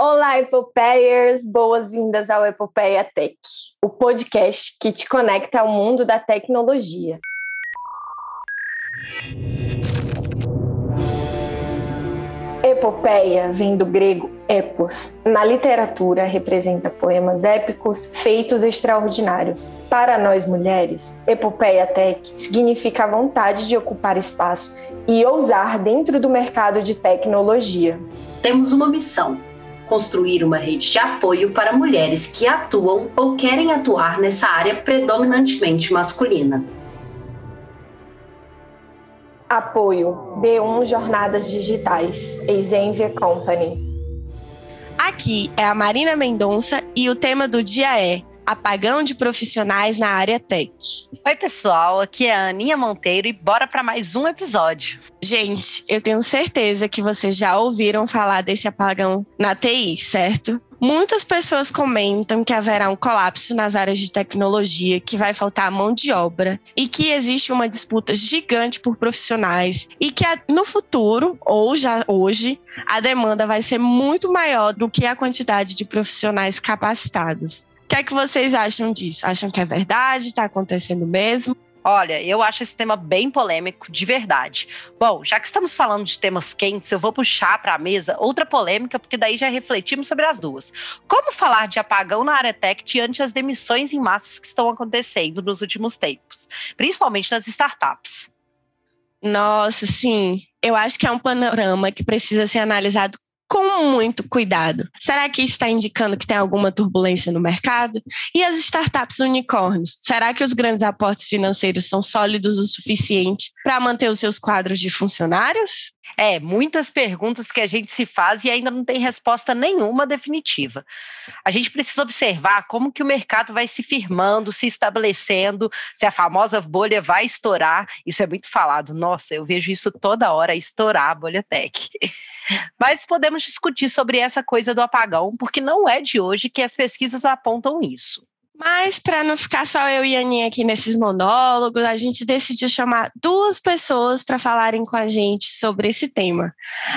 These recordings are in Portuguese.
Olá, Epopeiers! Boas-vindas ao Epopeia Tech, o podcast que te conecta ao mundo da tecnologia. Epopeia vem do grego epos. Na literatura, representa poemas épicos, feitos extraordinários. Para nós mulheres, epopeia tech significa a vontade de ocupar espaço e ousar dentro do mercado de tecnologia. Temos uma missão construir uma rede de apoio para mulheres que atuam ou querem atuar nessa área predominantemente masculina. Apoio D1 Jornadas Digitais, Exenvia Company. Aqui é a Marina Mendonça e o tema do dia é apagão de profissionais na área tech. Oi, pessoal, aqui é a Aninha Monteiro e bora para mais um episódio. Gente, eu tenho certeza que vocês já ouviram falar desse apagão na TI, certo? Muitas pessoas comentam que haverá um colapso nas áreas de tecnologia, que vai faltar mão de obra e que existe uma disputa gigante por profissionais e que no futuro, ou já hoje, a demanda vai ser muito maior do que a quantidade de profissionais capacitados. O que é que vocês acham disso? Acham que é verdade? Está acontecendo mesmo? Olha, eu acho esse tema bem polêmico, de verdade. Bom, já que estamos falando de temas quentes, eu vou puxar para a mesa outra polêmica, porque daí já refletimos sobre as duas. Como falar de apagão na área tech diante as demissões em massas que estão acontecendo nos últimos tempos, principalmente nas startups? Nossa, sim. Eu acho que é um panorama que precisa ser analisado com muito cuidado. Será que está indicando que tem alguma turbulência no mercado? E as startups unicórnios? Será que os grandes aportes financeiros são sólidos o suficiente para manter os seus quadros de funcionários? É, muitas perguntas que a gente se faz e ainda não tem resposta nenhuma definitiva. A gente precisa observar como que o mercado vai se firmando, se estabelecendo, se a famosa bolha vai estourar. Isso é muito falado. Nossa, eu vejo isso toda hora, estourar a bolha tech. Mas podemos discutir sobre essa coisa do apagão, porque não é de hoje que as pesquisas apontam isso. Mas para não ficar só eu e a Aninha aqui nesses monólogos, a gente decidiu chamar duas pessoas para falarem com a gente sobre esse tema.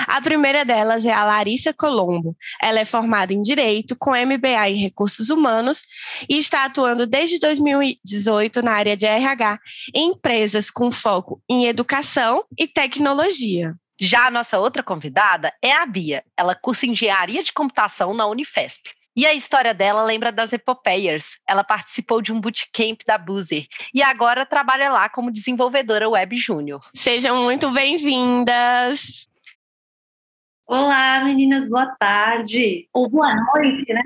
A primeira delas é a Larissa Colombo. Ela é formada em Direito, com MBA em Recursos Humanos e está atuando desde 2018 na área de RH em empresas com foco em educação e tecnologia. Já a nossa outra convidada é a Bia. Ela cursa Engenharia de Computação na Unifesp. E a história dela lembra das Epopeias. Ela participou de um bootcamp da Boozer e agora trabalha lá como desenvolvedora web júnior. Sejam muito bem-vindas! Olá, meninas, boa tarde. Ou boa noite, né?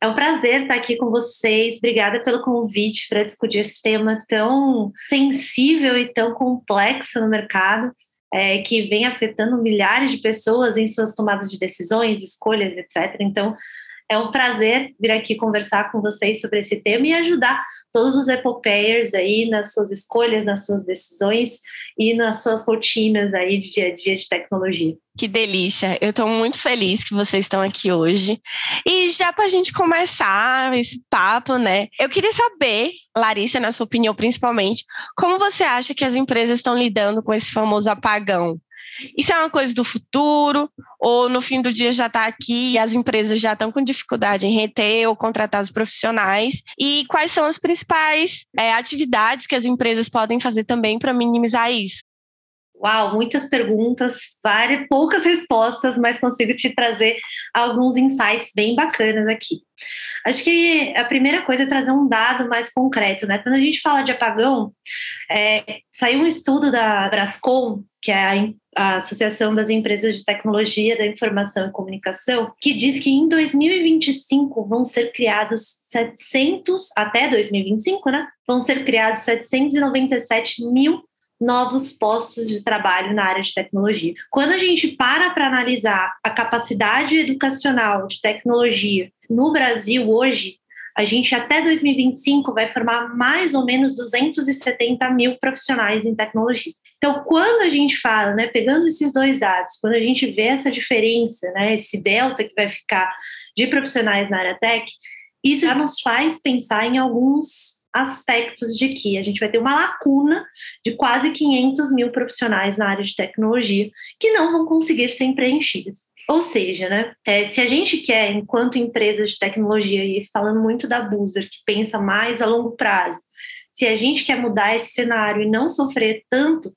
É um prazer estar aqui com vocês. Obrigada pelo convite para discutir esse tema tão sensível e tão complexo no mercado, é, que vem afetando milhares de pessoas em suas tomadas de decisões, escolhas, etc. Então, é um prazer vir aqui conversar com vocês sobre esse tema e ajudar todos os epopeiers aí nas suas escolhas, nas suas decisões e nas suas rotinas aí de dia a dia de tecnologia. Que delícia! Eu estou muito feliz que vocês estão aqui hoje. E já para a gente começar esse papo, né? Eu queria saber, Larissa, na sua opinião principalmente, como você acha que as empresas estão lidando com esse famoso apagão? Isso é uma coisa do futuro, ou no fim do dia já está aqui e as empresas já estão com dificuldade em reter ou contratar os profissionais? E quais são as principais é, atividades que as empresas podem fazer também para minimizar isso? Uau, muitas perguntas, várias, poucas respostas, mas consigo te trazer alguns insights bem bacanas aqui. Acho que a primeira coisa é trazer um dado mais concreto, né? Quando a gente fala de apagão, é, saiu um estudo da Brascom, que é a a Associação das Empresas de Tecnologia da Informação e Comunicação, que diz que em 2025 vão ser criados 700, até 2025, né? Vão ser criados 797 mil novos postos de trabalho na área de tecnologia. Quando a gente para para analisar a capacidade educacional de tecnologia no Brasil hoje, a gente até 2025 vai formar mais ou menos 270 mil profissionais em tecnologia. Então, quando a gente fala, né, pegando esses dois dados, quando a gente vê essa diferença, né, esse delta que vai ficar de profissionais na área tech, isso já nos faz pensar em alguns aspectos de que a gente vai ter uma lacuna de quase 500 mil profissionais na área de tecnologia que não vão conseguir ser preenchidos. Ou seja, né, é, se a gente quer, enquanto empresa de tecnologia, e falando muito da Boozer, que pensa mais a longo prazo, se a gente quer mudar esse cenário e não sofrer tanto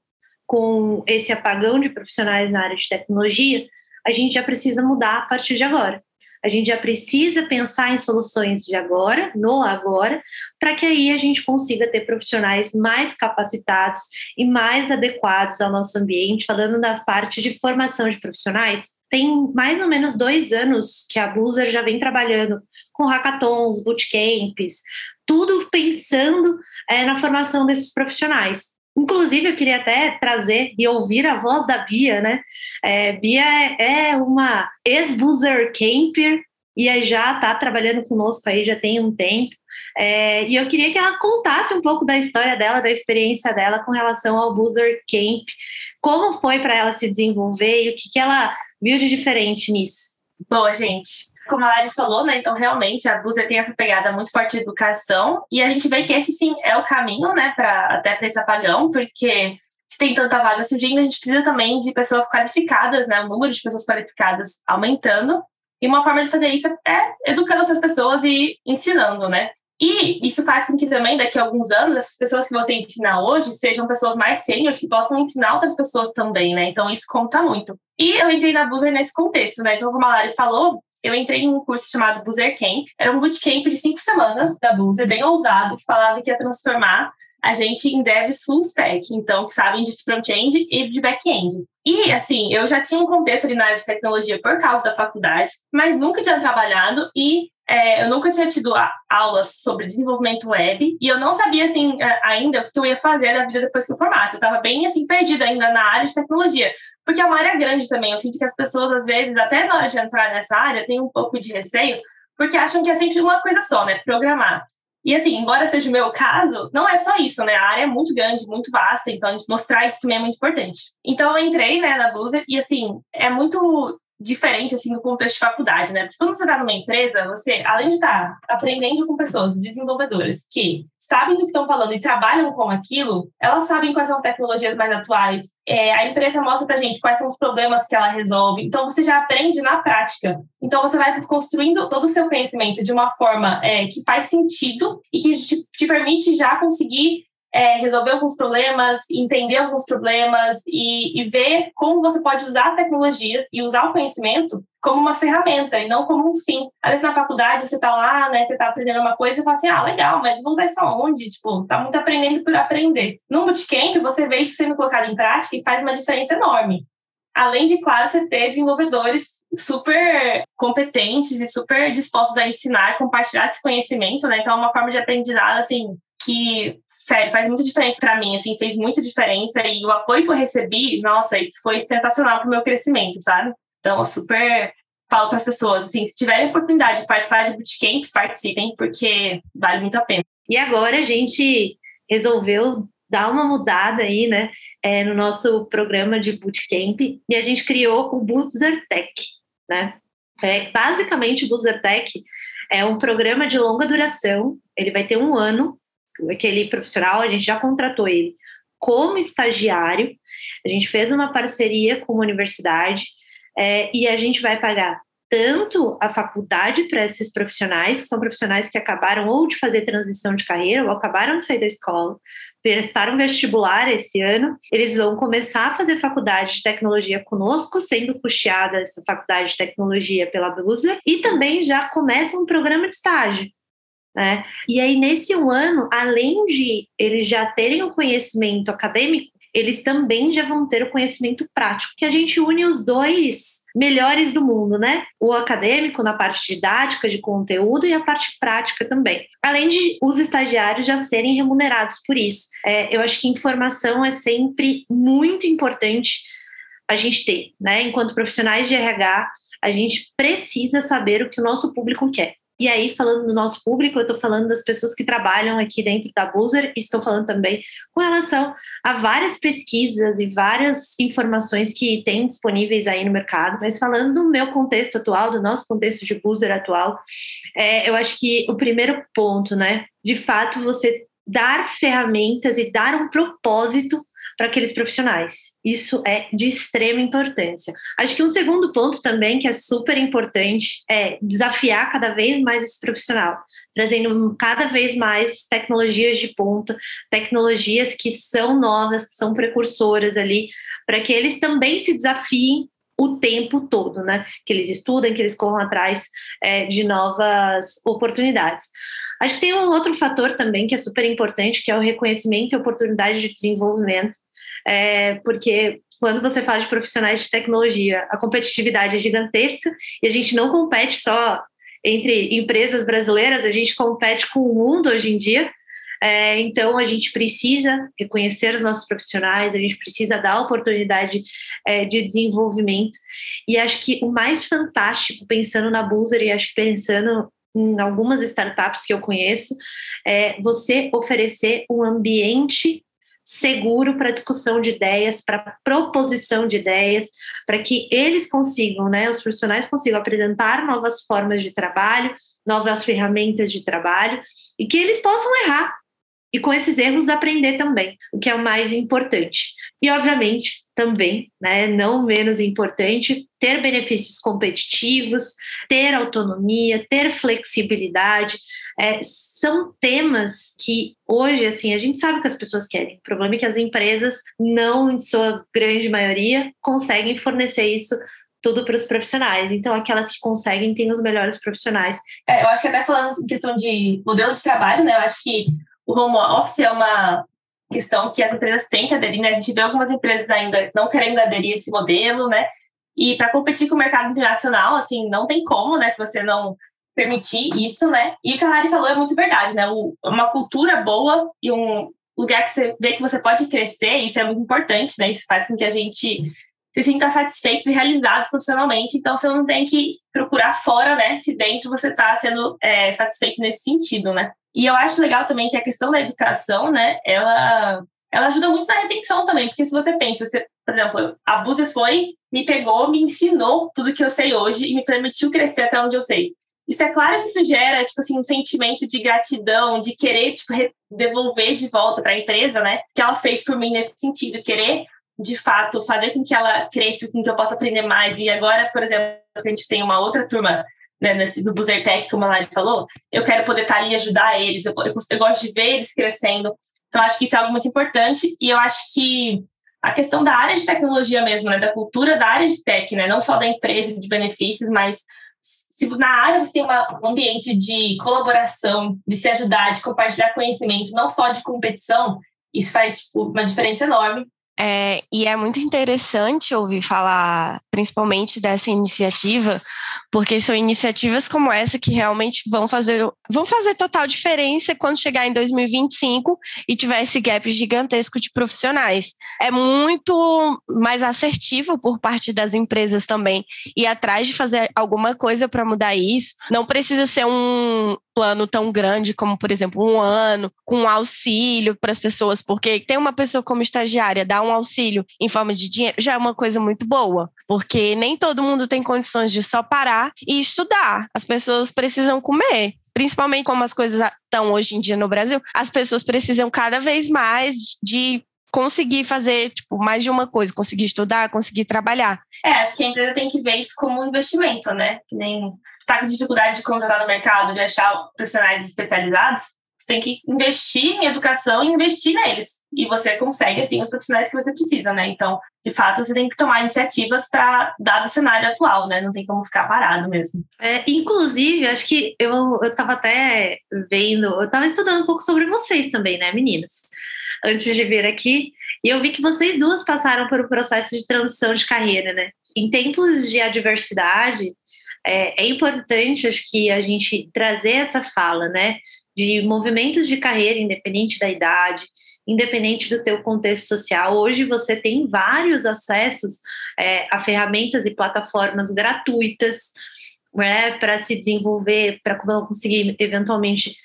com esse apagão de profissionais na área de tecnologia, a gente já precisa mudar a partir de agora. A gente já precisa pensar em soluções de agora, no agora, para que aí a gente consiga ter profissionais mais capacitados e mais adequados ao nosso ambiente. Falando da parte de formação de profissionais, tem mais ou menos dois anos que a Boozer já vem trabalhando com hackathons, bootcamps, tudo pensando é, na formação desses profissionais. Inclusive, eu queria até trazer e ouvir a voz da Bia, né? É, Bia é, é uma ex-boozer camper e já está trabalhando conosco aí já tem um tempo. É, e eu queria que ela contasse um pouco da história dela, da experiência dela com relação ao Boozer Camp, como foi para ela se desenvolver e o que, que ela viu de diferente nisso. Boa, gente como a Lari falou, né? Então, realmente, a Busa tem essa pegada muito forte de educação, e a gente vê que esse sim é o caminho, né, para até para esse apagão, porque se tem tanta vaga surgindo, a gente precisa também de pessoas qualificadas, né? O número de pessoas qualificadas aumentando. E uma forma de fazer isso é educando essas pessoas e ensinando, né? E isso faz com que também, daqui a alguns anos, essas pessoas que você ensina hoje sejam pessoas mais sêniores que possam ensinar outras pessoas também, né? Então, isso conta muito. E eu entrei na Buzer nesse contexto, né? Então, como a Lari falou, eu entrei em um curso chamado Boozer Camp. Era um bootcamp de cinco semanas da Boozer, bem ousado, que falava que ia transformar a gente em devs full stack, então que sabem de front-end e de back-end. E assim, eu já tinha um contexto ali na área de tecnologia por causa da faculdade, mas nunca tinha trabalhado e é, eu nunca tinha tido aulas sobre desenvolvimento web e eu não sabia assim ainda o que eu ia fazer da vida depois que eu formasse. Eu estava bem assim perdida ainda na área de tecnologia. Porque é uma área grande também. Eu sinto que as pessoas, às vezes, até na hora de entrar nessa área, têm um pouco de receio, porque acham que é sempre uma coisa só, né? Programar. E assim, embora seja o meu caso, não é só isso, né? A área é muito grande, muito vasta, então mostrar isso também é muito importante. Então eu entrei, né, na Bluser e assim, é muito diferente assim no contexto de faculdade, né? Porque quando você está numa empresa, você, além de estar tá aprendendo com pessoas desenvolvedoras que sabem do que estão falando e trabalham com aquilo, elas sabem quais são as tecnologias mais atuais. É, a empresa mostra pra gente quais são os problemas que ela resolve. Então você já aprende na prática. Então você vai construindo todo o seu conhecimento de uma forma é, que faz sentido e que te, te permite já conseguir é, resolver alguns problemas, entender alguns problemas e, e, ver como você pode usar a tecnologia e usar o conhecimento como uma ferramenta e não como um fim. Às vezes na faculdade você está lá, né, você está aprendendo uma coisa e fala assim, ah, legal, mas vou usar isso aonde? Tipo, tá muito aprendendo por aprender. No bootcamp você vê isso sendo colocado em prática e faz uma diferença enorme. Além de, claro, você ter desenvolvedores super competentes e super dispostos a ensinar, compartilhar esse conhecimento, né? Então, é uma forma de aprendizado, assim, que, sério, faz muita diferença para mim, assim, fez muita diferença e o apoio que eu recebi, nossa, isso foi sensacional para o meu crescimento, sabe? Então, eu super falo para as pessoas, assim, se tiverem oportunidade de participar de bootcamps, participem, porque vale muito a pena. E agora a gente resolveu dar uma mudada aí, né, é, no nosso programa de bootcamp e a gente criou o Boozer Tech, né? É, basicamente, o Boozer Tech é um programa de longa duração, ele vai ter um ano aquele profissional, a gente já contratou ele como estagiário, a gente fez uma parceria com uma universidade é, e a gente vai pagar tanto a faculdade para esses profissionais, são profissionais que acabaram ou de fazer transição de carreira ou acabaram de sair da escola, prestaram vestibular esse ano, eles vão começar a fazer faculdade de tecnologia conosco, sendo custeada essa faculdade de tecnologia pela Blusa, e também já começa um programa de estágio. Né? E aí, nesse um ano, além de eles já terem o conhecimento acadêmico, eles também já vão ter o conhecimento prático, que a gente une os dois melhores do mundo, né? O acadêmico na parte didática de conteúdo e a parte prática também. Além de os estagiários já serem remunerados por isso. É, eu acho que informação é sempre muito importante a gente ter, né? Enquanto profissionais de RH, a gente precisa saber o que o nosso público quer. E aí, falando do nosso público, eu estou falando das pessoas que trabalham aqui dentro da Boozer e estou falando também com relação a várias pesquisas e várias informações que tem disponíveis aí no mercado. Mas falando do meu contexto atual, do nosso contexto de Boozer atual, é, eu acho que o primeiro ponto, né, de fato, você dar ferramentas e dar um propósito para aqueles profissionais. Isso é de extrema importância. Acho que um segundo ponto também que é super importante é desafiar cada vez mais esse profissional, trazendo cada vez mais tecnologias de ponta, tecnologias que são novas, que são precursoras ali, para que eles também se desafiem o tempo todo, né? Que eles estudem, que eles corram atrás é, de novas oportunidades. Acho que tem um outro fator também que é super importante, que é o reconhecimento e oportunidade de desenvolvimento, é, porque quando você fala de profissionais de tecnologia, a competitividade é gigantesca e a gente não compete só entre empresas brasileiras, a gente compete com o mundo hoje em dia. É, então, a gente precisa reconhecer os nossos profissionais, a gente precisa dar oportunidade é, de desenvolvimento. E acho que o mais fantástico, pensando na Boozer e acho que pensando em algumas startups que eu conheço, é você oferecer um ambiente seguro para discussão de ideias, para proposição de ideias, para que eles consigam, né, os profissionais consigam apresentar novas formas de trabalho, novas ferramentas de trabalho e que eles possam errar e com esses erros aprender também, o que é o mais importante. E, obviamente, também, né, não menos importante, ter benefícios competitivos, ter autonomia, ter flexibilidade, é, são temas que hoje, assim, a gente sabe que as pessoas querem. O problema é que as empresas, não em sua grande maioria, conseguem fornecer isso tudo para os profissionais. Então, aquelas que conseguem têm os melhores profissionais. É, eu acho que até falando em questão de modelo de trabalho, né? Eu acho que o home office é uma questão que as empresas têm que aderir, né? A gente vê algumas empresas ainda não querendo aderir a esse modelo, né? E para competir com o mercado internacional, assim, não tem como, né? Se você não permitir isso, né? E o que a Lari falou é muito verdade, né? uma cultura boa e um lugar que você vê que você pode crescer, isso é muito importante, né? Isso faz com que a gente se sinta satisfeitos e realizados profissionalmente. Então, você não tem que procurar fora, né? Se dentro você está sendo é, satisfeito nesse sentido, né? E eu acho legal também que a questão da educação, né, ela, ela ajuda muito na retenção também, porque se você pensa, você, por exemplo, a Buzi foi, me pegou, me ensinou tudo que eu sei hoje e me permitiu crescer até onde eu sei. Isso é claro que isso gera, tipo assim, um sentimento de gratidão, de querer, tipo, devolver de volta para a empresa, né? Que ela fez por mim nesse sentido, querer, de fato, fazer com que ela cresça, com que eu possa aprender mais. E agora, por exemplo, a gente tem uma outra turma né, nesse, no Buzertec, como a Lari falou, eu quero poder estar ali e ajudar eles, eu, eu, eu, gosto de ver eles crescendo. Então, acho que isso é algo muito importante e eu acho que a questão da área de tecnologia mesmo, né, da cultura da área de tech, né, não só da empresa de benefícios, mas se na área você tem uma, um ambiente de colaboração, de se ajudar, de compartilhar conhecimento, não só de competição, isso faz tipo, uma diferença enorme é, e é muito interessante ouvir falar, principalmente dessa iniciativa, porque são iniciativas como essa que realmente vão fazer, vão fazer total diferença quando chegar em 2025 e tiver esse gap gigantesco de profissionais. É muito mais assertivo por parte das empresas também ir atrás de fazer alguma coisa para mudar isso. Não precisa ser um, plano tão grande como, por exemplo, um ano, com auxílio para as pessoas, porque tem uma pessoa como estagiária, dar um auxílio em forma de dinheiro, já é uma coisa muito boa, porque nem todo mundo tem condições de só parar e estudar. As pessoas precisam comer. Principalmente como as coisas estão hoje em dia no Brasil, as pessoas precisam cada vez mais de conseguir fazer tipo, mais de uma coisa, conseguir estudar, conseguir trabalhar. É, acho que a empresa tem que ver isso como um investimento, né? Que nem está com dificuldade de contratar no mercado, de achar profissionais especializados, você tem que investir em educação e investir neles. E você consegue, assim, os profissionais que você precisa, né? Então, de fato, você tem que tomar iniciativas para, dado o cenário atual, né? Não tem como ficar parado mesmo. É, inclusive, acho que eu estava até vendo, eu estava estudando um pouco sobre vocês também, né, meninas? Antes de vir aqui. E eu vi que vocês duas passaram por um processo de transição de carreira, né? Em tempos de adversidade, é, é importante, acho que a gente trazer essa fala, né, de movimentos de carreira, independente da idade, independente do teu contexto social. Hoje você tem vários acessos é, a ferramentas e plataformas gratuitas né, para se desenvolver, para conseguir eventualmente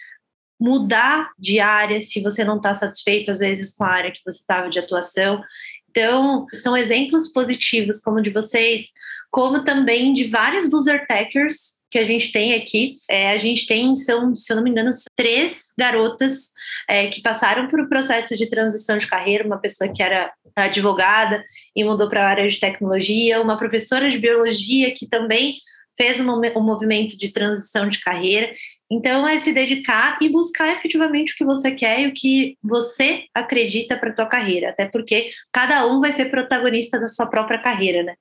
mudar de área se você não está satisfeito, às vezes, com a área que você estava de atuação. Então, são exemplos positivos como de vocês, como também de vários buzzer techers que a gente tem aqui. É, a gente tem, são, se eu não me engano, três garotas é, que passaram por um processo de transição de carreira, uma pessoa que era advogada e mudou para a área de tecnologia, uma professora de biologia que também fez um, um movimento de transição de carreira. Então, é se dedicar e buscar efetivamente o que você quer e o que você acredita para a tua carreira. Até porque cada um vai ser protagonista da sua própria carreira, né?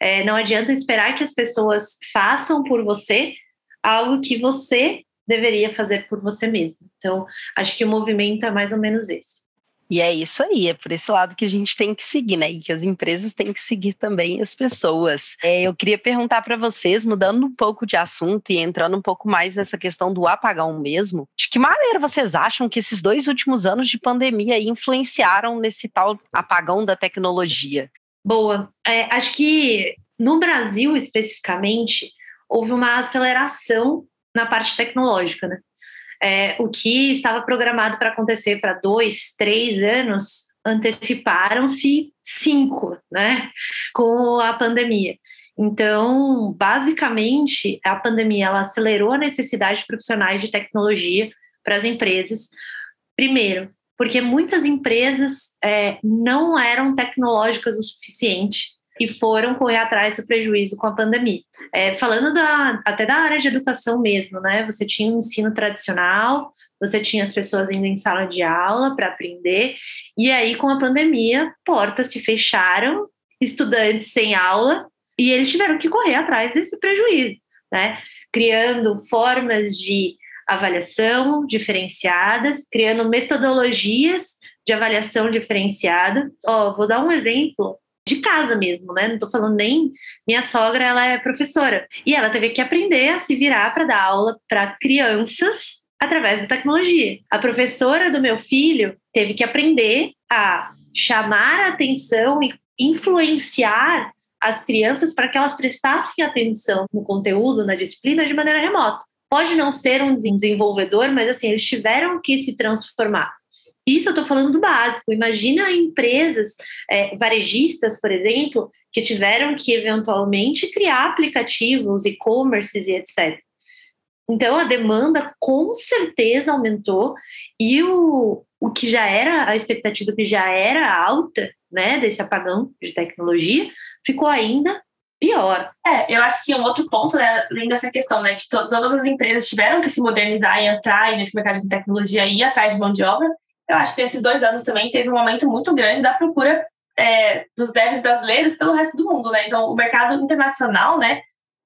É, não adianta esperar que as pessoas façam por você algo que você deveria fazer por você mesmo. Então, acho que o movimento é mais ou menos esse. E é isso aí, é por esse lado que a gente tem que seguir, né? E que as empresas têm que seguir também as pessoas. É, eu queria perguntar para vocês, mudando um pouco de assunto e entrando um pouco mais nessa questão do apagão mesmo, de que maneira vocês acham que esses dois últimos anos de pandemia influenciaram nesse tal apagão da tecnologia? Boa. É, acho que no Brasil, especificamente, houve uma aceleração na parte tecnológica, né? É, o que estava programado para acontecer para dois, três anos, anteciparam-se cinco, né? Com a pandemia. Então, basicamente, a pandemia ela acelerou a necessidade de profissionais de tecnologia para as empresas. Primeiro, porque muitas empresas é, não eram tecnológicas o suficiente e foram correr atrás do prejuízo com a pandemia. É, falando da, até da área de educação mesmo, né? Você tinha um ensino tradicional, você tinha as pessoas indo em sala de aula para aprender, e aí com a pandemia, portas se fecharam, estudantes sem aula, e eles tiveram que correr atrás desse prejuízo, né? Criando formas de avaliação diferenciadas, criando metodologias de avaliação diferenciada. Ó, oh, vou dar um exemplo de casa mesmo, né? Não estou falando nem minha sogra, ela é professora e ela teve que aprender a se virar para dar aula para crianças através da tecnologia. A professora do meu filho teve que aprender a chamar a atenção e influenciar as crianças para que elas prestassem atenção no conteúdo, na disciplina de maneira remota. Pode não ser um desenvolvedor, mas assim, eles tiveram que se transformar. Isso eu estou falando do básico. Imagina empresas é, varejistas, por exemplo, que tiveram que eventualmente criar aplicativos, e-commerces e etc. Então a demanda com certeza aumentou e o, o que já era a expectativa que já era alta, né, desse apagão de tecnologia, ficou ainda pior. É, eu acho que um outro ponto, né, além dessa questão, né, que to todas as empresas tiveram que se modernizar e entrar nesse mercado de tecnologia e ir atrás de mão de obra, eu acho que esses dois anos também teve um aumento muito grande da procura é, dos devs brasileiros pelo resto do mundo, né? Então, o mercado internacional, né?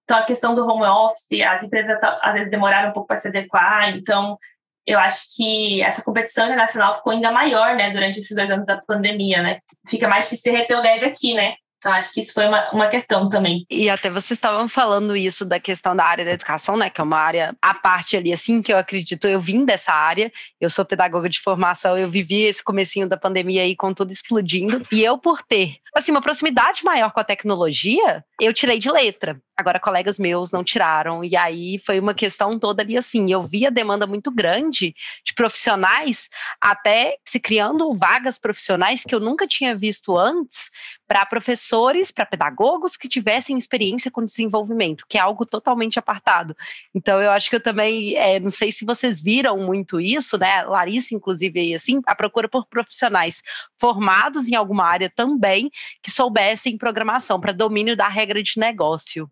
Então, a questão do home office, as empresas às vezes demoraram um pouco para se adequar, então eu acho que essa competição internacional ficou ainda maior, né, durante esses dois anos da pandemia, né? Fica mais difícil reter o dev aqui, né? Então, acho que isso foi uma, uma questão também. E até vocês estavam falando isso da questão da área da educação, né? Que é uma área à parte ali, assim, que eu acredito, eu vim dessa área, eu sou pedagoga de formação, eu vivi esse comecinho da pandemia aí com tudo explodindo. E eu, por ter, assim, uma proximidade maior com a tecnologia, eu tirei de letra. Agora, colegas meus não tiraram. E aí foi uma questão toda ali assim. Eu vi a demanda muito grande de profissionais, até se criando vagas profissionais que eu nunca tinha visto antes, para professores, para pedagogos que tivessem experiência com desenvolvimento, que é algo totalmente apartado. Então, eu acho que eu também, é, não sei se vocês viram muito isso, né? Larissa, inclusive, aí, assim, a procura por profissionais formados em alguma área também que soubessem programação para domínio da regra de negócio.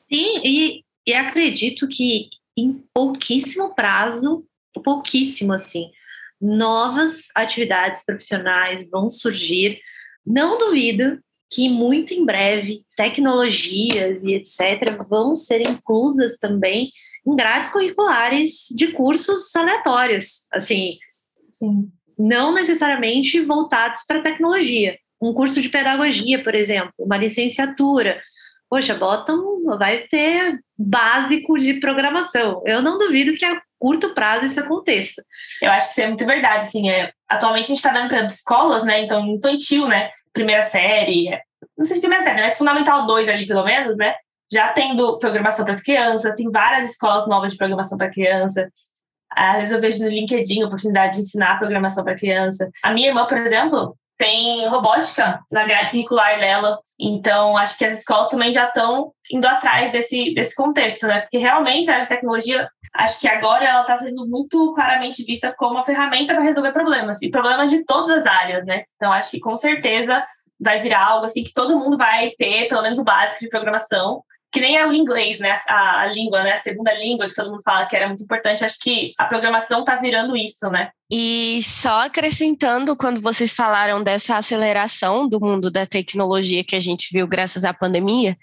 Sim, e, e acredito que em pouquíssimo prazo, pouquíssimo assim, novas atividades profissionais vão surgir. Não duvido que muito em breve tecnologias e etc vão ser inclusas também em grades curriculares de cursos aleatórios, assim, não necessariamente voltados para tecnologia. Um curso de pedagogia, por exemplo, uma licenciatura, poxa, botam, vai ter básico de programação. Eu não duvido que a curto prazo isso aconteça. Eu acho que isso é muito verdade, assim, é, atualmente a gente está vendo para escolas, né, então infantil, né, primeira série, não sei se primeira série, mas fundamental 2 ali pelo menos, né, já tendo programação para as crianças, tem várias escolas novas de programação para criança, às vezes eu vejo no LinkedIn a oportunidade de ensinar programação para criança. A minha irmã, por exemplo, tem robótica na grade curricular dela. Então, acho que as escolas também já estão indo atrás desse, desse contexto, né? Porque realmente a área de tecnologia, acho que agora ela está sendo muito claramente vista como uma ferramenta para resolver problemas, e problemas de todas as áreas, né? Então, acho que com certeza vai virar algo assim que todo mundo vai ter, pelo menos o básico de programação, que nem é o inglês, né? A, a, língua, né? A segunda língua que todo mundo fala que era muito importante. Acho que a programação está virando isso, né? E só acrescentando, quando vocês falaram dessa aceleração do mundo da tecnologia que a gente viu graças à pandemia,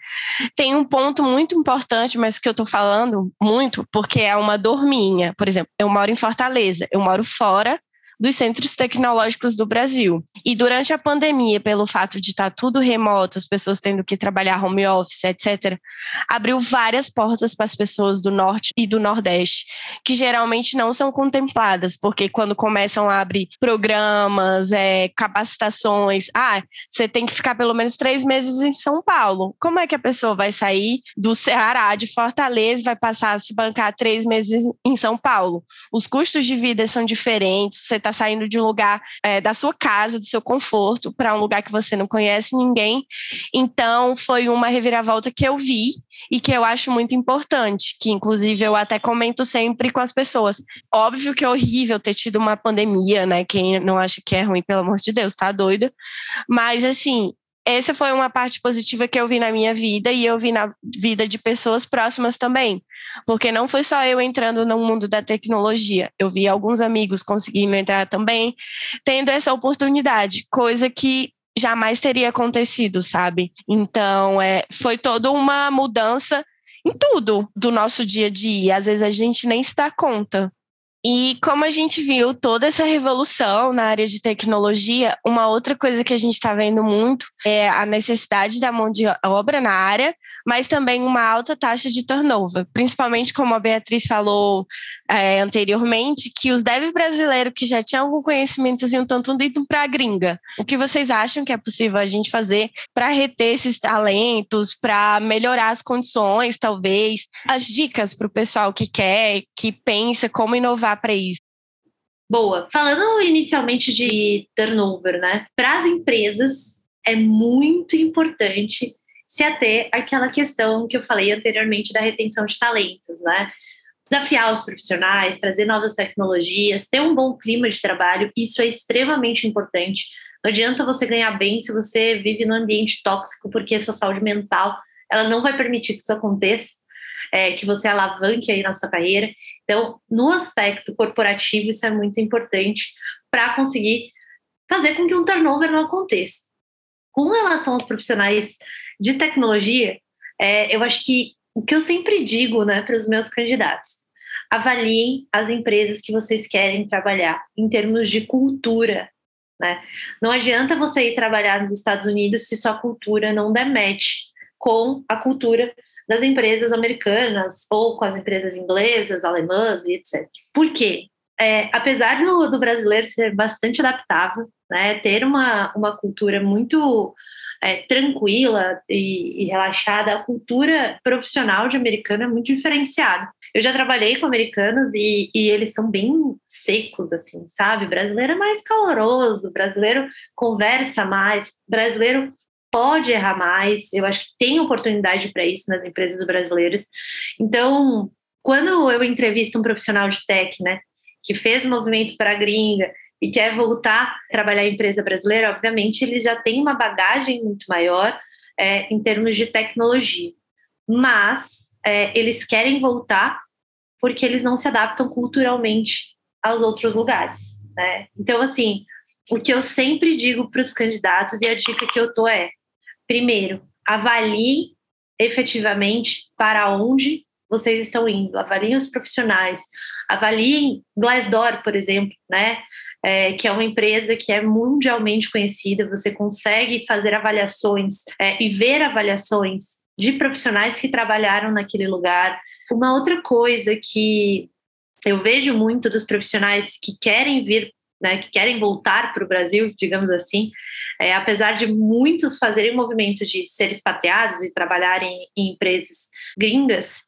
tem um ponto muito importante, mas que eu estou falando muito, porque é uma dor minha. Por exemplo, eu moro em Fortaleza, eu moro fora dos centros tecnológicos do Brasil. E durante a pandemia, pelo fato de estar tudo remoto, as pessoas tendo que trabalhar home office, etc., abriu várias portas para as pessoas do norte e do nordeste, que geralmente não são contempladas, porque quando começam a abrir programas, é, capacitações, ah, você tem que ficar pelo menos três meses em São Paulo. Como é que a pessoa vai sair do Ceará, de Fortaleza, vai passar a se bancar três meses em São Paulo? Os custos de vida são diferentes, você está saindo de um lugar é, da sua casa, do seu conforto, para um lugar que você não conhece ninguém. Então, foi uma reviravolta que eu vi e que eu acho muito importante, que inclusive eu até comento sempre com as pessoas. Óbvio que é horrível ter tido uma pandemia, né? Quem não acha que é ruim, pelo amor de Deus, tá doido. Mas, assim, essa foi uma parte positiva que eu vi na minha vida e eu vi na vida de pessoas próximas também. Porque não foi só eu entrando no mundo da tecnologia, eu vi alguns amigos conseguindo entrar também, tendo essa oportunidade, coisa que jamais teria acontecido, sabe? Então, é, foi toda uma mudança em tudo do nosso dia a dia. Às vezes a gente nem se dá conta. E como a gente viu toda essa revolução na área de tecnologia, uma outra coisa que a gente está vendo muito é a necessidade da mão de obra na área, mas também uma alta taxa de turnover, principalmente como a Beatriz falou é, anteriormente, que os devs brasileiros que já tinham algum conhecimento iam tanto indo para a gringa. O que vocês acham que é possível a gente fazer para reter esses talentos, para melhorar as condições, talvez? As dicas para o pessoal que quer, que pensa como inovar para isso? Boa. Falando inicialmente de turnover, né? Para as empresas é muito importante se ater àquela questão que eu falei anteriormente da retenção de talentos, né? Desafiar os profissionais, trazer novas tecnologias, ter um bom clima de trabalho, isso é extremamente importante. Não adianta você ganhar bem se você vive num ambiente tóxico, porque a sua saúde mental ela não vai permitir que isso aconteça é, que você alavanque aí na sua carreira. Então, no aspecto corporativo, isso é muito importante para conseguir fazer com que um turnover não aconteça. Com relação aos profissionais de tecnologia, é, eu acho que o que eu sempre digo né, para os meus candidatos, avaliem as empresas que vocês querem trabalhar em termos de cultura. Né? Não adianta você ir trabalhar nos Estados Unidos se sua cultura não der match com a cultura das empresas americanas ou com as empresas inglesas, alemãs e etc. Por quê? É, apesar do, do, brasileiro ser bastante adaptável, né, ter uma, uma cultura muito é, tranquila e, e, relaxada, a cultura profissional de americano é muito diferenciada. Eu já trabalhei com americanos e, e eles são bem secos, assim, sabe? brasileiro é mais caloroso, brasileiro conversa mais, brasileiro pode errar mais, eu acho que tem oportunidade para isso nas empresas brasileiras. Então, quando eu entrevisto um profissional de tech, né, que fez movimento para a gringa e quer voltar a trabalhar em empresa brasileira, obviamente ele já tem uma bagagem muito maior é, em termos de tecnologia. Mas é, eles querem voltar porque eles não se adaptam culturalmente aos outros lugares. Né? Então, assim, o que eu sempre digo para os candidatos e a dica que eu dou é primeiro, avaliem efetivamente para onde vocês estão indo, avaliem os profissionais, avaliem Glassdoor, por exemplo, né? É, que é uma empresa que é mundialmente conhecida, você consegue fazer avaliações é, e ver avaliações de profissionais que trabalharam naquele lugar. Uma outra coisa que eu vejo muito dos profissionais que querem vir né, que querem voltar para o Brasil, digamos assim, é, apesar de muitos fazerem movimento de ser expatriados e trabalharem em empresas gringas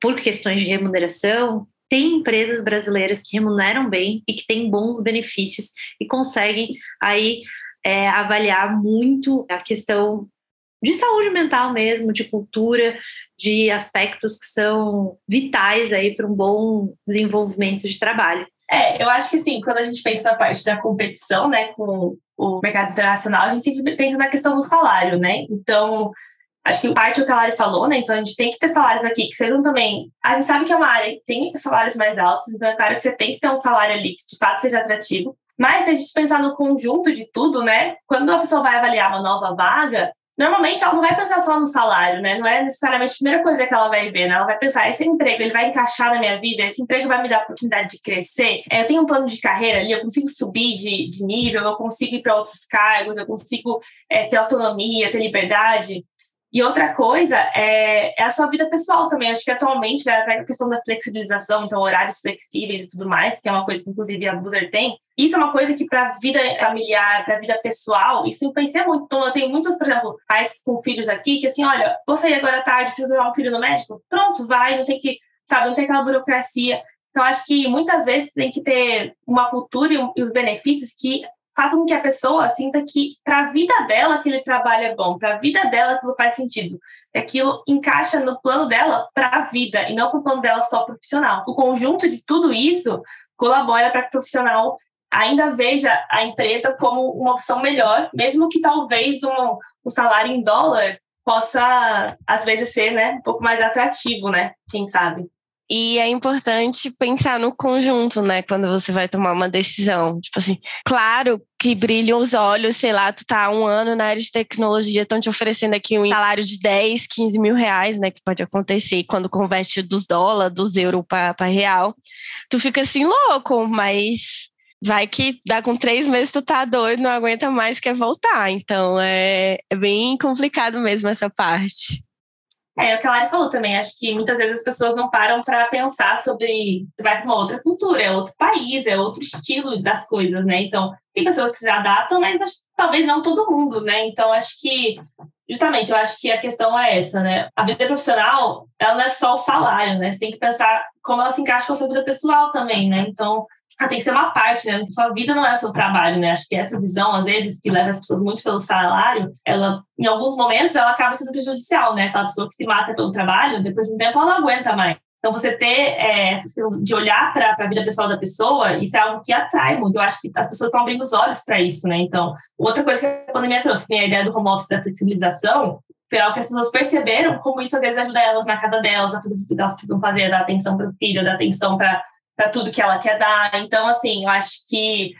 por questões de remuneração, tem empresas brasileiras que remuneram bem e que têm bons benefícios e conseguem aí é, avaliar muito a questão de saúde mental mesmo, de cultura, de aspectos que são vitais aí para um bom desenvolvimento de trabalho. É, eu acho que sim, quando a gente pensa na parte da competição, né, com o mercado internacional, a gente sempre pensa na questão do salário, né? Então, acho que parte do que a Lari falou, né? Então a gente tem que ter salários aqui que sejam também. A gente sabe que é uma área que tem salários mais altos, então é claro que você tem que ter um salário ali que de fato seja atrativo. Mas se a gente pensar no conjunto de tudo, né? Quando a pessoa vai avaliar uma nova vaga, normalmente ela não vai pensar só no salário, né? Não é necessariamente a primeira coisa que ela vai ver, né? Ela vai pensar, esse emprego, ele vai encaixar na minha vida, esse emprego vai me dar a oportunidade de crescer, é, eu tenho um plano de carreira ali, eu consigo subir de, de nível, eu consigo ir para outros cargos, eu consigo é, ter autonomia, ter liberdade. E outra coisa é, é, a sua vida pessoal também. Acho que atualmente, né, até a questão da flexibilização, então horários flexíveis e tudo mais, que é uma coisa que inclusive a Boozer tem, isso é uma coisa que para a vida familiar, para a vida pessoal, isso influencia muito. Então, eu tenho muitos, por exemplo, pais com filhos aqui que assim, olha, vou sair agora à tarde, preciso levar um filho no médico? Pronto, vai, não tem que, sabe, não tem aquela burocracia. Então, acho que muitas vezes tem que ter uma cultura e, os benefícios que façam com que a pessoa sinta que para a vida dela aquele trabalho é bom, para a vida dela aquilo faz sentido, aquilo encaixa no plano dela para a vida e não para o plano dela só profissional. O conjunto de tudo isso colabora para que o profissional ainda veja a empresa como uma opção melhor, mesmo que talvez um, um salário em dólar possa, às vezes, ser né, um pouco mais atrativo, né? Quem sabe? E é importante pensar no conjunto, né? Quando você vai tomar uma decisão. Tipo assim, claro que brilham os olhos, sei lá, tu tá um ano na área de tecnologia, estão te oferecendo aqui um salário de 10, 15 mil reais, né? Que pode acontecer quando converte dos dólares, dos euros para real. Tu fica assim, louco, mas vai que dá com três meses tu tá doido, não aguenta mais, quer voltar. Então é, é bem complicado mesmo essa parte. É, é o que a Lari falou também. Acho que muitas vezes as pessoas não param para pensar sobre. Você vai para uma outra cultura, é outro país, é outro estilo das coisas, né? Então, tem pessoas que se adaptam, mas talvez não todo mundo, né? Então, acho que, justamente, eu acho que a questão é essa, né? A vida profissional, ela não é só o salário, né? Você tem que pensar como ela se encaixa com a sua vida pessoal também, né? Então, ela tem que ser uma parte, né? Sua vida não é seu trabalho, né? Acho que essa visão, às vezes, que leva as pessoas muito pelo salário, ela, em alguns momentos, ela acaba sendo prejudicial, né? Aquela pessoa que se mata pelo trabalho, depois de um tempo, ela não aguenta mais. Então, você ter é, essa questão de olhar para a vida pessoal da pessoa, isso é algo que atrai muito. Eu acho que as pessoas estão abrindo os olhos para isso, né? Então, outra coisa que a pandemia trouxe, que tem a ideia do home office, da flexibilização, foi algo que as pessoas perceberam como isso às vezes ajuda elas na casa delas, a fazer o que elas precisam fazer, dar atenção para o filho, dar atenção para para tudo que ela quer dar. Então, assim, eu acho que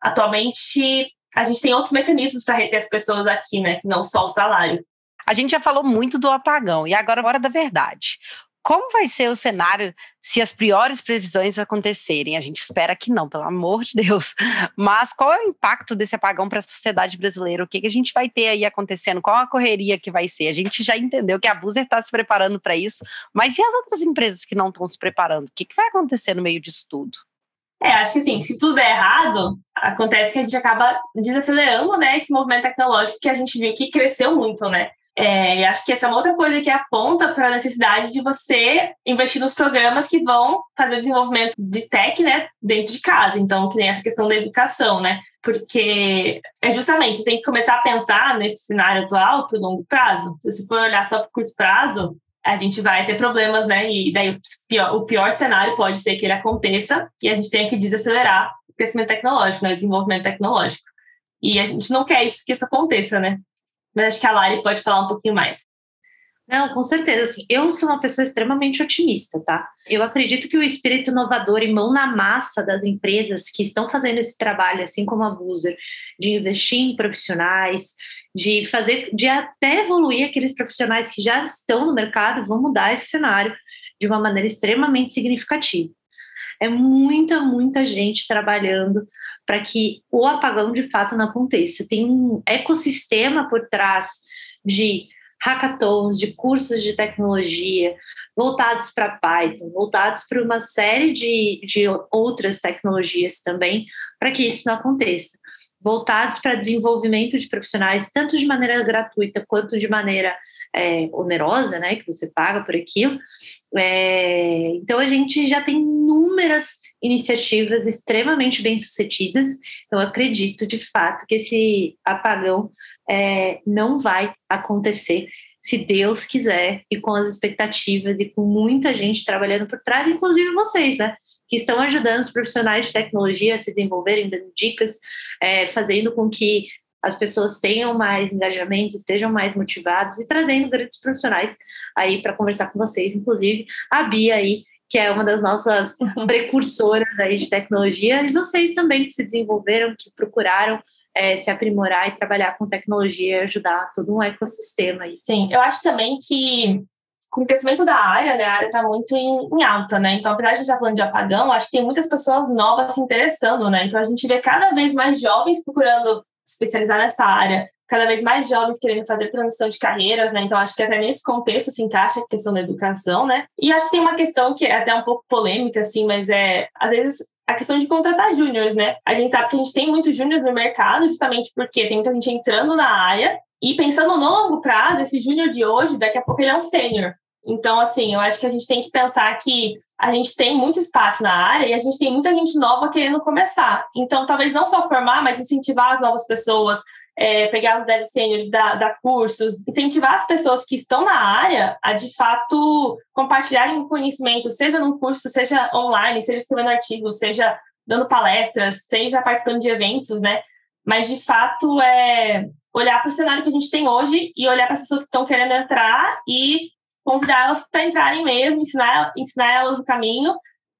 atualmente a gente tem outros mecanismos para reter as pessoas aqui, né? Que não só o salário. A gente já falou muito do apagão e agora é hora da verdade. Como vai ser o cenário se as piores previsões acontecerem? A gente espera que não, pelo amor de Deus. Mas qual é o impacto desse apagão para a sociedade brasileira? O que, que a gente vai ter aí acontecendo? Qual a correria que vai ser? A gente já entendeu que a Buser está se preparando para isso, mas e as outras empresas que não estão se preparando? O que, que vai acontecer no meio disso tudo? É, acho que assim, se tudo é errado, acontece que a gente acaba desacelerando, né, esse movimento tecnológico que a gente viu que cresceu muito, né? É, acho que essa é uma outra coisa que aponta para a necessidade de você investir nos programas que vão fazer o desenvolvimento de tech, né, dentro de casa. Então, que nem essa questão da educação, né? Porque é justamente, você tem que começar a pensar nesse cenário atual para o longo prazo. Se você for olhar só para o curto prazo, a gente vai ter problemas, né? E daí o pior, o pior cenário pode ser que ele aconteça e a gente tenha que desacelerar o crescimento tecnológico, né? O desenvolvimento tecnológico. E a gente não quer isso, que isso aconteça, né? Mas acho que a Lari pode falar um pouquinho mais. Não, com certeza. Assim, eu sou uma pessoa extremamente otimista, tá? Eu acredito que o espírito inovador e mão na massa das empresas que estão fazendo esse trabalho, assim como a Buser, de investir em profissionais, de fazer, de até evoluir aqueles profissionais que já estão no mercado, vão mudar esse cenário de uma maneira extremamente significativa. É muita, muita gente trabalhando para que o apagão de fato não aconteça. Tem um ecossistema por trás de hackathons, de cursos de tecnologia voltados para Python, voltados para uma série de, de outras tecnologias também, para que isso não aconteça. Voltados para desenvolvimento de profissionais, tanto de maneira gratuita quanto de maneira é, onerosa, né, que você paga por aquilo. É, então a gente já tem inúmeras iniciativas extremamente bem-sucedidas. Então, acredito de fato que esse apagão é, não vai acontecer se Deus quiser e com as expectativas e com muita gente trabalhando por trás, inclusive vocês, né? Que estão ajudando os profissionais de tecnologia a se desenvolverem, dando dicas, é, fazendo com que as pessoas tenham mais engajamento, estejam mais motivados e trazendo grandes profissionais aí para conversar com vocês, inclusive a Bia aí, que é uma das nossas precursoras aí de tecnologia, e vocês também que se desenvolveram, que procuraram é, se aprimorar e trabalhar com tecnologia e ajudar todo um ecossistema. Aí. Sim, eu acho também que com o crescimento da área, né, a área está muito em, em, alta, né? Então, apesar de a gente estar falando de apagão, acho que tem muitas pessoas novas se interessando, né? Então, a gente vê cada vez mais jovens procurando especializar nessa área, cada vez mais jovens querendo fazer transição de carreiras, né? Então acho que até nesse contexto se encaixa a questão da educação, né? E acho que tem uma questão que é até um pouco polêmica, assim, mas é às vezes a questão de contratar júniores, né? A gente sabe que a gente tem muitos júniores no mercado, justamente porque tem muita gente entrando na área e pensando no longo prazo, esse júnior de hoje, daqui a pouco ele é um sênior. Então, assim, eu acho que a gente tem que pensar que a gente tem muito espaço na área e a gente tem muita gente nova querendo começar. Então, talvez não só formar, mas incentivar as novas pessoas, é, pegar os dev seniors, dar cursos, incentivar as pessoas que estão na área a, de fato, compartilharem conhecimento, seja num curso, seja online, seja escrevendo artigos, seja dando palestras, seja participando de eventos, né? Mas, de fato, é olhar para o cenário que a gente tem hoje e olhar para as pessoas que estão querendo entrar e convidar elas para entrarem mesmo, ensinar, ensinar elas o caminho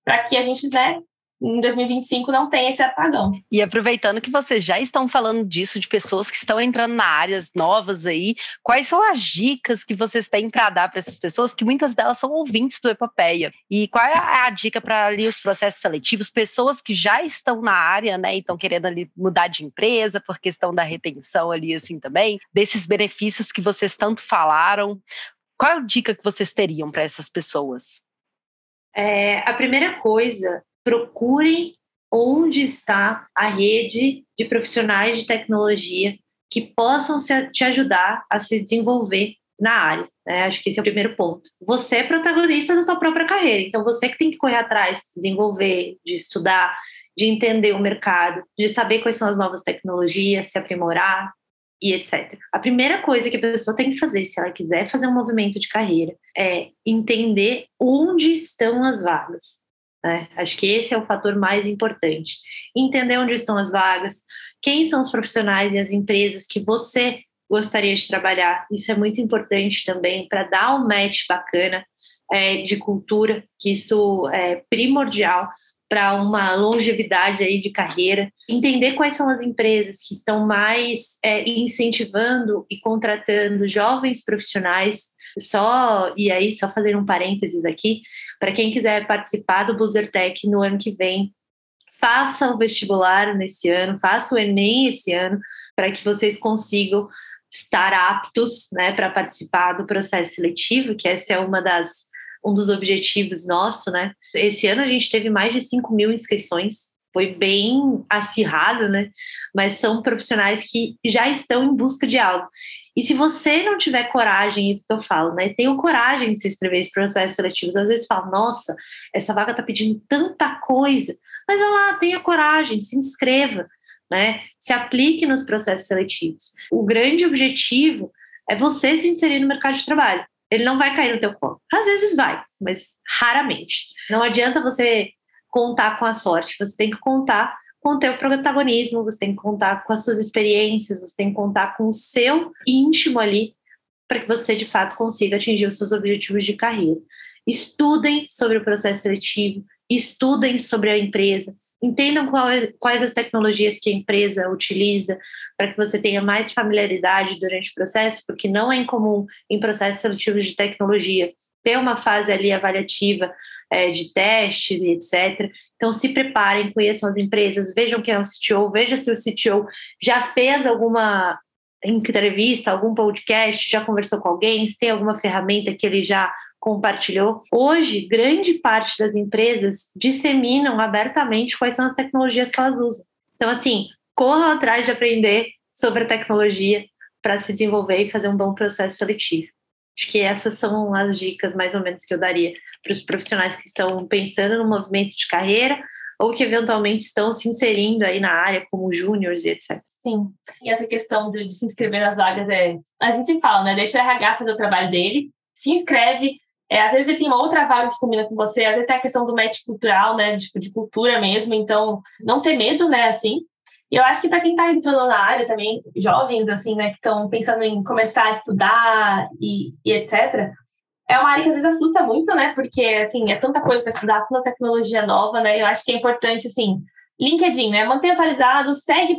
para que a gente, né, em 2025 não tenha esse apagão. E aproveitando que vocês já estão falando disso, de pessoas que estão entrando na áreas novas aí, quais são as dicas que vocês têm para dar para essas pessoas, que muitas delas são ouvintes do Epopeia? E qual é a dica para ali os processos seletivos, pessoas que já estão na área, né, e estão querendo ali mudar de empresa por questão da retenção ali assim também, desses benefícios que vocês tanto falaram, qual é a dica que vocês teriam para essas pessoas? É, a primeira coisa, procurem onde está a rede de profissionais de tecnologia que possam te ajudar a se desenvolver na área. Né? Acho que esse é o primeiro ponto. Você é protagonista da sua própria carreira, então você que tem que correr atrás, desenvolver, de estudar, de entender o mercado, de saber quais são as novas tecnologias, se aprimorar, e etc. A primeira coisa que a pessoa tem que fazer, se ela quiser fazer um movimento de carreira, é entender onde estão as vagas. Né? Acho que esse é o fator mais importante. Entender onde estão as vagas, quem são os profissionais e as empresas que você gostaria de trabalhar. Isso é muito importante também para dar um match bacana é, de cultura, que isso é primordial para uma longevidade aí de carreira, entender quais são as empresas que estão mais é, incentivando e contratando jovens profissionais. Só e aí só fazer um parênteses aqui para quem quiser participar do Buzzertech no ano que vem, faça o vestibular nesse ano, faça o Enem esse ano para que vocês consigam estar aptos, né, para participar do processo seletivo, que essa é uma das um dos objetivos nosso, né? Esse ano a gente teve mais de 5 mil inscrições, foi bem acirrado, né? Mas são profissionais que já estão em busca de algo. E se você não tiver coragem, é o que eu falo, né? Tenha coragem de se inscrever em processos seletivos. Às vezes fala, nossa, essa vaga está pedindo tanta coisa. Mas olha lá, tenha coragem, se inscreva, né? Se aplique nos processos seletivos. O grande objetivo é você se inserir no mercado de trabalho. Ele não vai cair no teu colo. Às vezes vai, mas raramente. Não adianta você contar com a sorte, você tem que contar com o teu protagonismo, você tem que contar com as suas experiências, você tem que contar com o seu íntimo ali para que você de fato consiga atingir os seus objetivos de carreira. Estudem sobre o processo seletivo, estudem sobre a empresa, entendam quais as tecnologias que a empresa utiliza para que você tenha mais familiaridade durante o processo, porque não é incomum em processos seletivos de tecnologia ter uma fase ali avaliativa é, de testes e etc. Então se preparem, conheçam as empresas, vejam quem é o CTO, veja se o CTO já fez alguma entrevista, algum podcast, já conversou com alguém, se tem alguma ferramenta que ele já compartilhou. Hoje, grande parte das empresas disseminam abertamente quais são as tecnologias que elas usam. Então, assim, corram atrás de aprender sobre a tecnologia para se desenvolver e fazer um bom processo seletivo. Acho que essas são as dicas mais ou menos que eu daria para os profissionais que estão pensando no movimento de carreira ou que eventualmente estão se inserindo aí na área como júniores e etc. Sim, e essa questão de, se inscrever nas vagas é. A gente sempre fala, né? Deixa o RH fazer o trabalho dele, se inscreve. É, às vezes ele tem uma outra vaga que combina com você, às vezes tem a questão do match cultural, né? Tipo, de cultura mesmo, então não ter medo, né? Assim, e eu acho que para quem está entrando na área também, jovens, assim, né, que estão pensando em começar a estudar e, e, etc., é uma área que às vezes assusta muito, né, porque, assim, é tanta coisa para estudar, tanta tecnologia nova, né, eu acho que é importante, assim, LinkedIn, né, manter atualizado, segue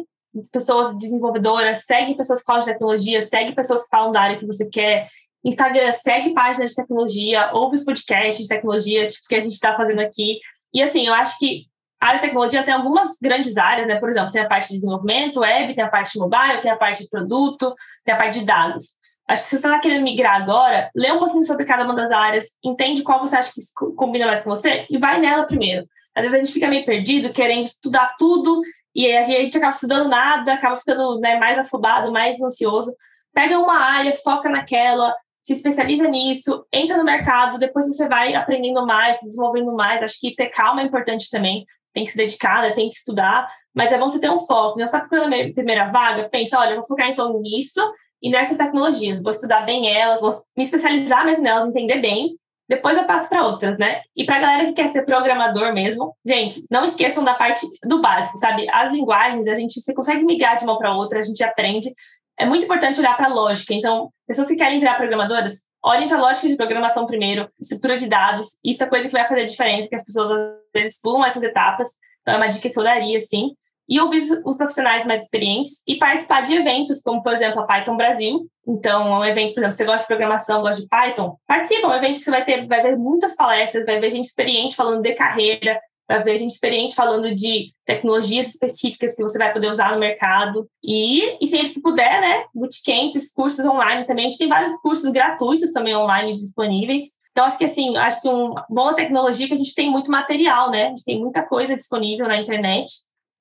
pessoas desenvolvedoras, segue pessoas que falam de tecnologia, segue pessoas que falam da área que você quer, Instagram, segue páginas de tecnologia, ouve os podcasts de tecnologia, tipo, que a gente está fazendo aqui, e, assim, eu acho que a área de tecnologia tem algumas grandes áreas, né? Por exemplo, tem a parte de desenvolvimento, web, tem a parte de mobile, tem a parte de produto, tem a parte de dados. Acho que se você está querendo migrar agora, lê um pouquinho sobre cada uma das áreas, entende qual você acha que combina mais com você e vai nela primeiro. Às vezes a gente fica meio perdido, querendo estudar tudo, e a gente acaba estudando nada, acaba ficando né, mais afobado, mais ansioso. Pega uma área, foca naquela, se especializa nisso, entra no mercado, depois você vai aprendendo mais, se desenvolvendo mais. Acho que ter calma é importante também tem que se dedicar, né, tem que estudar, mas é bom você ter um foco. Não está procurando a primeira vaga, pensa, olha, eu vou focar então nisso e nessas tecnologias, vou estudar bem elas, vou me especializar mesmo nelas, entender bem, depois eu passo para outras, né? E para a galera que quer ser programador mesmo, gente, não esqueçam da parte do básico, sabe? As linguagens, a gente você consegue migrar de uma para outra, a gente aprende. É muito importante olhar para a lógica. Então, pessoas que querem virar programadoras, olhem para a lógica de programação primeiro, estrutura de dados. Isso é coisa que vai fazer a diferença, que as pessoas às vezes pulam essas etapas. Então, é uma dica que eu daria, assim. E ouvir os profissionais mais experientes e participar de eventos, como, por exemplo, a Python Brasil. Então, é um evento, por exemplo, você gosta de programação, gosta de Python, participa, é um evento que você vai ter, vai ver muitas palestras, vai ver gente experiente falando de carreira, vai ver gente experiente falando de tecnologias específicas que você vai poder usar no mercado. E, e sempre que puder, né, bootcamps, cursos online também. A gente tem vários cursos gratuitos também online disponíveis. Então, acho que assim, acho que uma boa tecnologia é que a gente tem muito material, né? A gente tem muita coisa disponível na internet.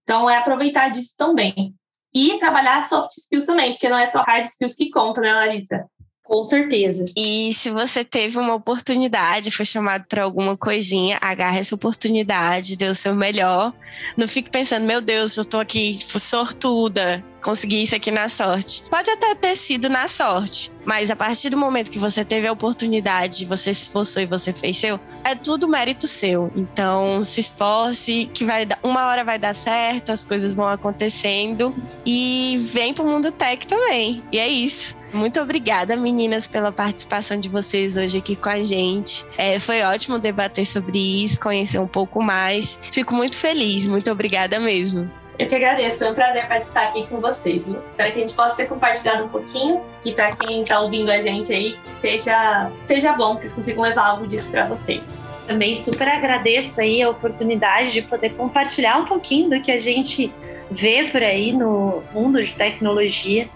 Então, é aproveitar disso também. E trabalhar soft skills também, porque não é só hard skills que conta, né, Larissa? Com certeza. E se você teve uma oportunidade, foi chamado para alguma coisinha, agarre essa oportunidade, dê o seu melhor. Não fique pensando, meu Deus, eu tô aqui sortuda, consegui isso aqui na sorte. Pode até ter sido na sorte, mas a partir do momento que você teve a oportunidade, você se esforçou e você fez seu, é tudo mérito seu. Então, se esforce, que vai uma hora vai dar certo, as coisas vão acontecendo e vem pro mundo tech também. E é isso. Muito obrigada, meninas, pela participação de vocês hoje aqui com a gente. É, foi ótimo debater sobre isso, conhecer um pouco mais. Fico muito feliz, muito obrigada mesmo. Eu que agradeço, foi um prazer participar aqui com vocês. Espero que a gente possa ter compartilhado um pouquinho, que para quem está ouvindo a gente aí, que seja, seja bom, que vocês consigam levar algo disso para vocês. Também super agradeço aí a oportunidade de poder compartilhar um pouquinho do que a gente vê por aí no mundo de tecnologia.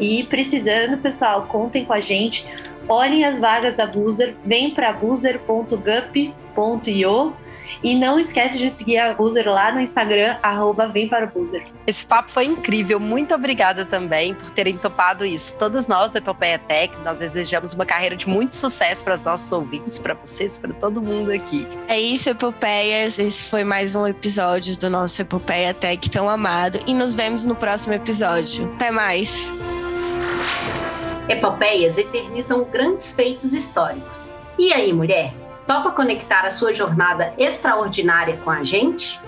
E precisando, pessoal, contem com a gente. Olhem as vagas da Boozer, vem para boozer.gup.io e não esquece de seguir a Boozer lá no Instagram, arroba Vem para o Boozer. Esse papo foi incrível. Muito obrigada também por terem topado isso. Todas nós da Epopeia Tech, nós desejamos uma carreira de muito sucesso para os nossos ouvintes, para vocês, para todo mundo aqui. É isso, Epopeias. Esse foi mais um episódio do nosso Epopeia Tech tão amado. E nos vemos no próximo episódio. Até mais! Epopeias eternizam grandes feitos históricos. E aí, mulher? Topa conectar a sua jornada extraordinária com a gente?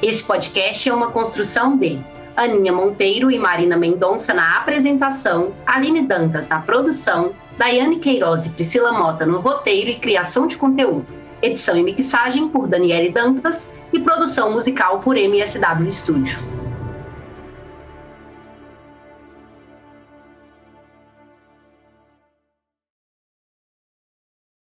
Esse podcast é uma construção de Aninha Monteiro e Marina Mendonça na apresentação, Aline Dantas na produção, Daiane Queiroz e Priscila Mota no roteiro e criação de conteúdo, edição e mixagem por Daniele Dantas e produção musical por MSW Studio.